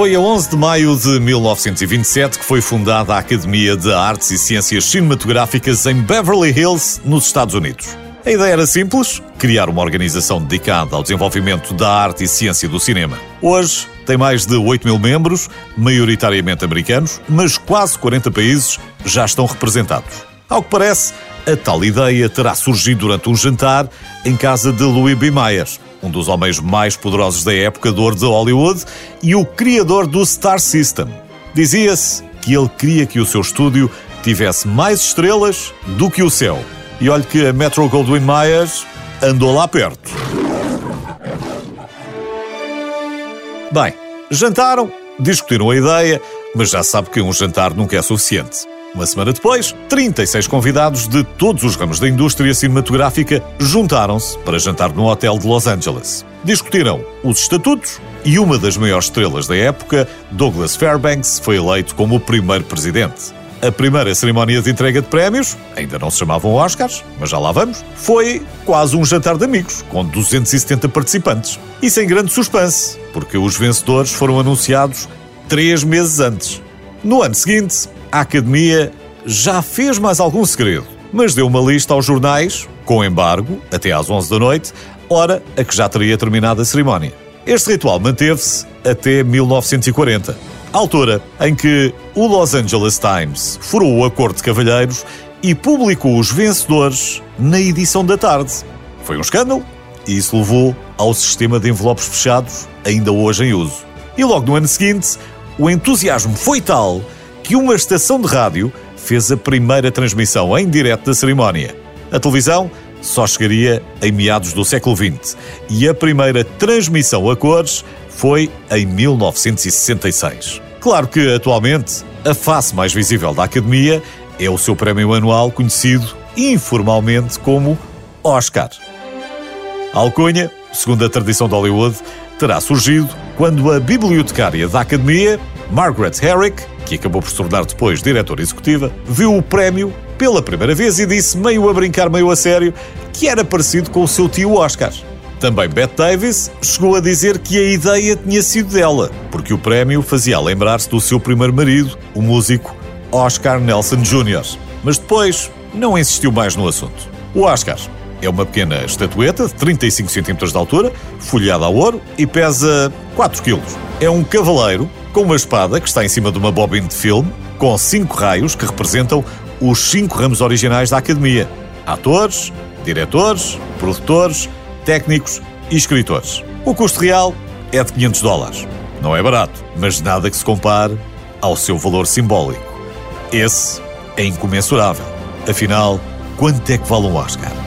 Foi a 11 de maio de 1927 que foi fundada a Academia de Artes e Ciências Cinematográficas em Beverly Hills, nos Estados Unidos. A ideia era simples: criar uma organização dedicada ao desenvolvimento da arte e ciência do cinema. Hoje tem mais de 8 mil membros, maioritariamente americanos, mas quase 40 países já estão representados. Ao que parece, a tal ideia terá surgido durante um jantar em casa de Louis B. Mayer, um dos homens mais poderosos da época do de Hollywood e o criador do Star System. Dizia-se que ele queria que o seu estúdio tivesse mais estrelas do que o céu. E olhe que a Metro Goldwyn Mayer andou lá perto. Bem, jantaram, discutiram a ideia, mas já sabe que um jantar nunca é suficiente. Uma semana depois, 36 convidados de todos os ramos da indústria cinematográfica juntaram-se para jantar num hotel de Los Angeles. Discutiram os estatutos e uma das maiores estrelas da época, Douglas Fairbanks, foi eleito como o primeiro presidente. A primeira cerimónia de entrega de prémios, ainda não se chamavam Oscars, mas já lá vamos, foi quase um jantar de amigos, com 270 participantes. E sem grande suspense, porque os vencedores foram anunciados três meses antes. No ano seguinte, a Academia já fez mais algum segredo, mas deu uma lista aos jornais, com embargo, até às 11 da noite, hora a que já teria terminado a cerimónia. Este ritual manteve-se até 1940, altura em que o Los Angeles Times furou o acordo de cavalheiros e publicou os vencedores na edição da tarde. Foi um escândalo e isso levou ao sistema de envelopes fechados, ainda hoje em uso. E logo no ano seguinte, o entusiasmo foi tal que uma estação de rádio fez a primeira transmissão em direto da cerimónia. A televisão só chegaria em meados do século XX e a primeira transmissão a cores foi em 1966. Claro que, atualmente, a face mais visível da Academia é o seu prémio anual conhecido informalmente como Oscar. A alcunha, segundo a tradição de Hollywood, terá surgido quando a bibliotecária da Academia, Margaret Herrick, que acabou por se tornar depois diretora executiva, viu o prémio pela primeira vez e disse, meio a brincar, meio a sério, que era parecido com o seu tio Oscar. Também Bette Davis chegou a dizer que a ideia tinha sido dela, porque o prémio fazia lembrar-se do seu primeiro marido, o músico Oscar Nelson Jr. Mas depois não insistiu mais no assunto. O Oscar é uma pequena estatueta de 35 cm de altura, folhada a ouro e pesa 4 kg. É um cavaleiro com uma espada que está em cima de uma bobina de filme, com cinco raios que representam os cinco ramos originais da Academia: atores, diretores, produtores, técnicos e escritores. O custo real é de 500 dólares. Não é barato, mas nada que se compare ao seu valor simbólico. Esse é incomensurável. Afinal, quanto é que vale um Oscar?